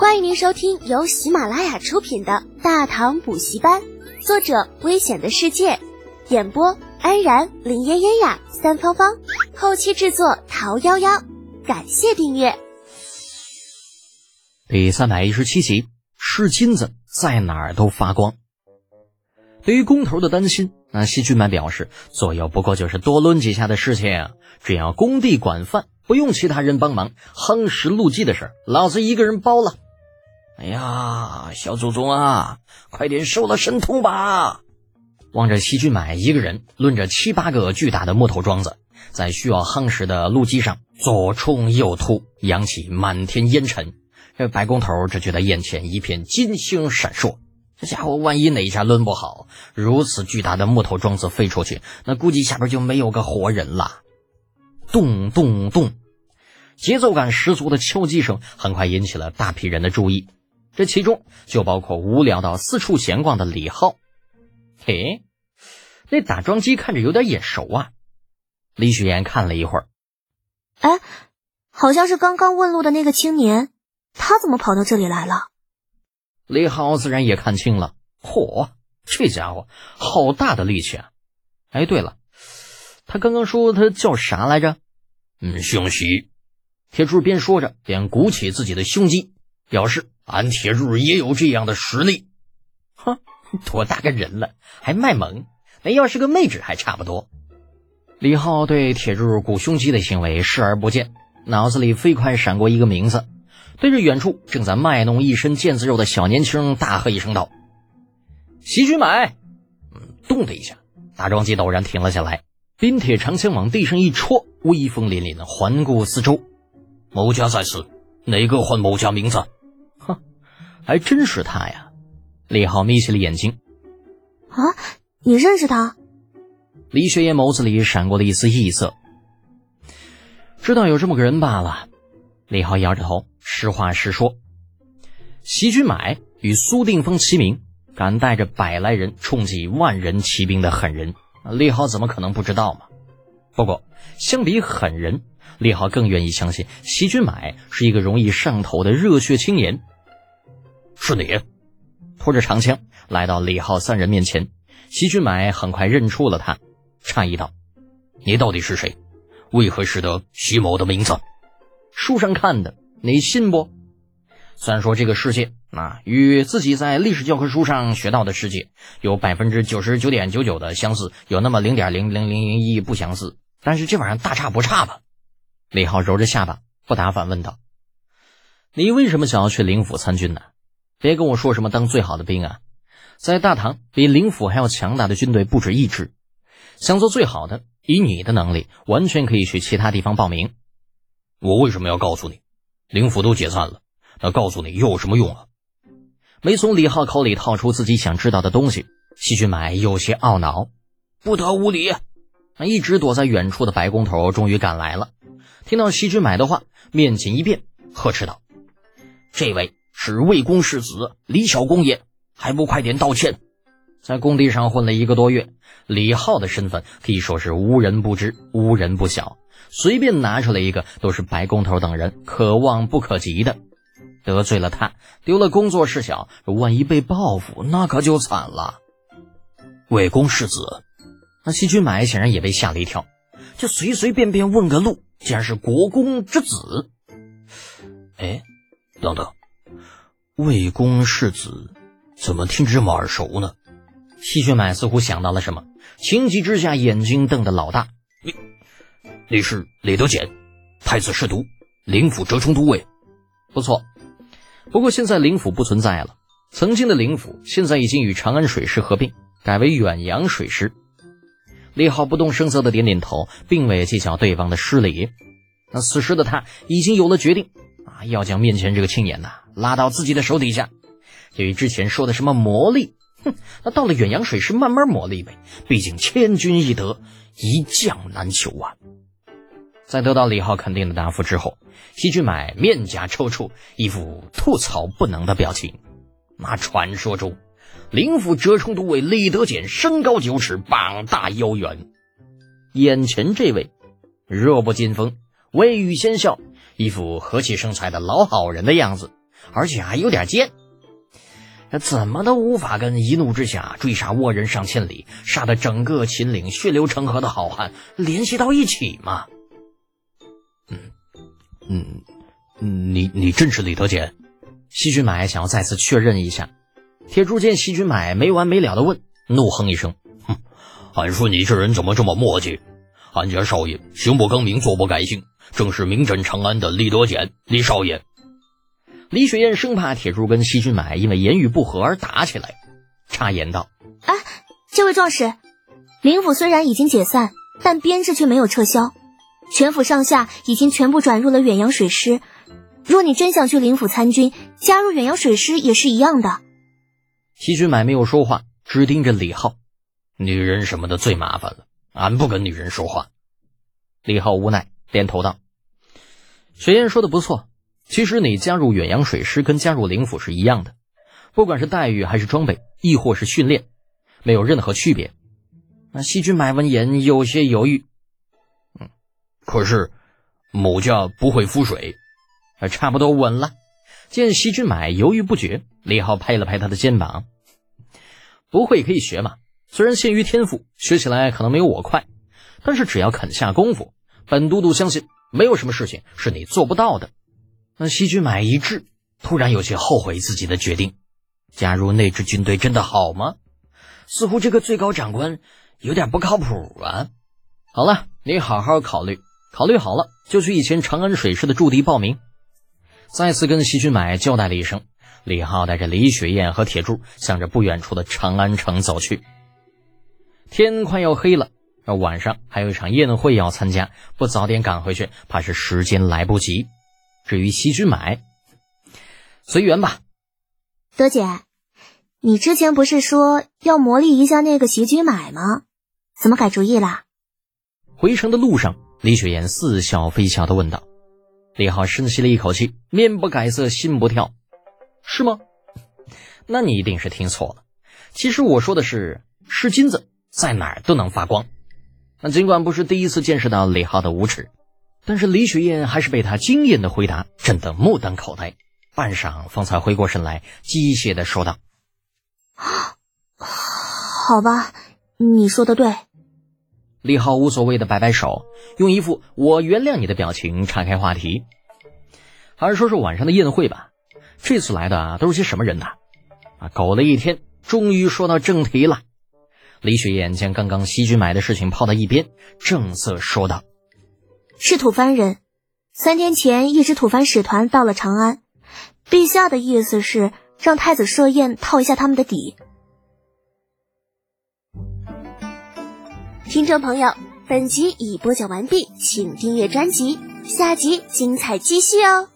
欢迎您收听由喜马拉雅出品的《大唐补习班》，作者：危险的世界，演播：安然、林嫣嫣呀、三芳芳，后期制作：桃夭夭。感谢订阅。第三百一十七集，是金子在哪儿都发光。对于工头的担心，那西俊满表示，左右不过就是多抡几下的事情，只要工地管饭，不用其他人帮忙，夯实路基的事儿，老子一个人包了。哎呀，小祖宗啊，快点收了神通吧！望着西俊买一个人抡着七八个巨大的木头桩子，在需要夯实的路基上左冲右突，扬起满天烟尘。这白工头只觉得眼前一片金星闪烁。这家伙万一哪一下抡不好，如此巨大的木头桩子飞出去，那估计下边就没有个活人了。咚咚咚，节奏感十足的敲击声很快引起了大批人的注意，这其中就包括无聊到四处闲逛的李浩。嘿，那打桩机看着有点眼熟啊！李雪岩看了一会儿，哎，好像是刚刚问路的那个青年，他怎么跑到这里来了？李浩自然也看清了，嚯，这家伙好大的力气啊！哎，对了，他刚刚说他叫啥来着？嗯，兄喜。铁柱边说着边鼓起自己的胸肌，表示俺铁柱也有这样的实力。哼，多大个人了还卖萌？那要是个妹纸还差不多。李浩对铁柱鼓胸肌的行为视而不见，脑子里飞快闪过一个名字。对着远处正在卖弄一身腱子肉的小年轻大喝一声道：“席君买！”嗯，咚的一下，打桩机陡然停了下来，冰铁长枪往地上一戳，威风凛凛的环顾四周。某家在此，哪个唤某家名字？哼，还真是他呀！李浩眯起了眼睛。啊，你认识他？李雪岩眸子里闪过了一丝异色。知道有这么个人罢了。李浩摇着头。实话实说，席君买与苏定峰齐名，敢带着百来人冲击万人骑兵的狠人，李浩怎么可能不知道嘛？不过，相比狠人，李浩更愿意相信席君买是一个容易上头的热血青年。是你，拖着长枪来到李浩三人面前，席君买很快认出了他，诧异道：“你到底是谁？为何识得徐某的名字？书上看的。”你信不？虽然说这个世界啊，与自己在历史教科书上学到的世界有百分之九十九点九九的相似，有那么零点零零零零一不相似，但是这玩意儿大差不差吧？李浩揉着下巴，不答反问道：“你为什么想要去灵府参军呢？别跟我说什么当最好的兵啊，在大唐比灵府还要强大的军队不止一支，想做最好的，以你的能力，完全可以去其他地方报名。我为什么要告诉你？”灵府都解散了，那告诉你又有什么用啊？没从李浩口里套出自己想知道的东西，西君买有些懊恼，不得无礼。那一直躲在远处的白工头终于赶来了，听到西君买的话，面紧一变，呵斥道：“这位是魏公世子李小公也，还不快点道歉！”在工地上混了一个多月，李浩的身份可以说是无人不知，无人不晓。随便拿出来一个，都是白工头等人可望不可及的。得罪了他，丢了工作事小，万一被报复，那可就惨了。魏公世子，那西君买显然也被吓了一跳，就随随便便问个路，竟然是国公之子。哎，等等，魏公世子怎么听着这么耳熟呢？西君买似乎想到了什么，情急之下眼睛瞪得老大。你。你是李德简，太子侍读，灵府折冲都尉，不错。不过现在灵府不存在了，曾经的灵府现在已经与长安水师合并，改为远洋水师。李浩不动声色的点点头，并未计较对方的失礼。那此时的他已经有了决定啊，要将面前这个青年呐拉到自己的手底下。至于之前说的什么魔力，哼，那到了远洋水师慢慢磨砺呗。毕竟千军易得，一将难求啊。在得到李浩肯定的答复之后，西俊买面颊抽搐，一副吐槽不能的表情。那传说中，灵府折冲都尉李德俭身高九尺，膀大腰圆，眼前这位弱不禁风，未雨先笑，一副和气生财的老好人的样子，而且还有点贱。怎么都无法跟一怒之下追杀倭人上千里，杀得整个秦岭血流成河的好汉联系到一起嘛？嗯嗯，你你真是李德简？西君买想要再次确认一下。铁柱见西君买没完没了的问，怒哼一声：“哼，俺说你这人怎么这么磨叽？俺家少爷行不更名，坐不改姓，正是名震长安的李德简，李少爷。”李雪燕生怕铁柱跟西君买因为言语不合而打起来，插言道：“哎，这位壮士，灵府虽然已经解散，但编制却没有撤销，全府上下已经全部转入了远洋水师。若你真想去灵府参军，加入远洋水师也是一样的。”西君买没有说话，只盯着李浩。女人什么的最麻烦了，俺不跟女人说话。李浩无奈点头道：“雪燕说的不错。”其实你加入远洋水师跟加入灵府是一样的，不管是待遇还是装备，亦或是训练，没有任何区别。那西君买闻言有些犹豫，嗯，可是某家不会浮水，差不多稳了。见西君买犹豫不决，李浩拍了拍他的肩膀：“不会可以学嘛，虽然限于天赋，学起来可能没有我快，但是只要肯下功夫，本都督相信没有什么事情是你做不到的。”那西君买一滞，突然有些后悔自己的决定。加入那支军队真的好吗？似乎这个最高长官有点不靠谱啊。好了，你好好考虑，考虑好了就去以前长安水师的驻地报名。再次跟西君买交代了一声，李浩带着李雪燕和铁柱向着不远处的长安城走去。天快要黑了，而晚上还有一场宴会要参加，不早点赶回去，怕是时间来不及。至于西君买，随缘吧。德姐，你之前不是说要磨砺一下那个席君买吗？怎么改主意了？回城的路上，李雪岩似笑非笑的问道。李浩深吸了一口气，面不改色，心不跳。是吗？那你一定是听错了。其实我说的是，是金子，在哪儿都能发光。那尽管不是第一次见识到李浩的无耻。但是李雪燕还是被他惊艳的回答震得目瞪口呆，半晌方才回过神来，机械的说道：“好吧，你说的对。”李浩无所谓的摆摆手，用一副“我原谅你”的表情岔开话题：“还是说说晚上的宴会吧，这次来的都是些什么人呢？”啊，搞了一天，终于说到正题了。李雪燕将刚刚西君买的事情抛到一边，正色说道。是吐蕃人，三天前一支吐蕃使团到了长安，陛下的意思是让太子设宴套一下他们的底。听众朋友，本集已播讲完毕，请订阅专辑，下集精彩继续哦。